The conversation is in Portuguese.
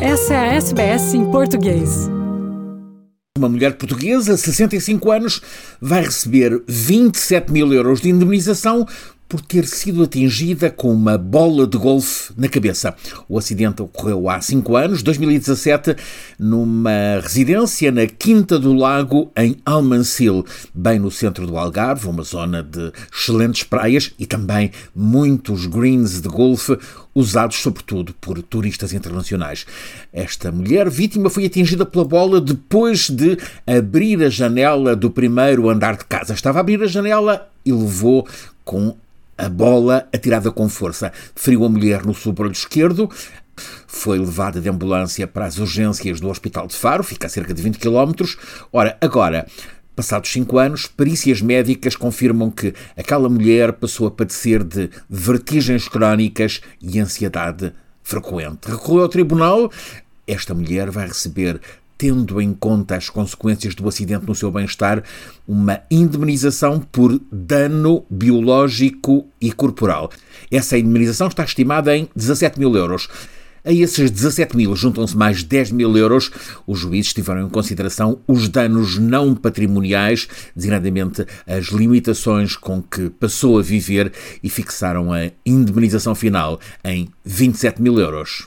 Essa é a SBS em português. Uma mulher portuguesa, 65 anos, vai receber 27 mil euros de indemnização por ter sido atingida com uma bola de golfe na cabeça. O acidente ocorreu há 5 anos, 2017, numa residência na Quinta do Lago, em Almancil, bem no centro do Algarve, uma zona de excelentes praias e também muitos greens de golfe, usados sobretudo por turistas internacionais. Esta mulher vítima foi atingida pela bola depois de abrir a janela do primeiro andar de casa. Estava a abrir a janela e levou com a bola atirada com força. Feriu a mulher no sobrolho esquerdo. Foi levada de ambulância para as urgências do Hospital de Faro, fica a cerca de 20 km. Ora, agora, Passados cinco anos, perícias médicas confirmam que aquela mulher passou a padecer de vertigens crónicas e ansiedade frequente. Recorreu ao tribunal. Esta mulher vai receber tendo em conta as consequências do acidente no seu bem-estar, uma indemnização por dano biológico e corporal. Essa indemnização está estimada em 17 mil euros. A esses 17 mil juntam-se mais 10 mil euros. Os juízes tiveram em consideração os danos não patrimoniais, designadamente as limitações com que passou a viver e fixaram a indemnização final em 27 mil euros.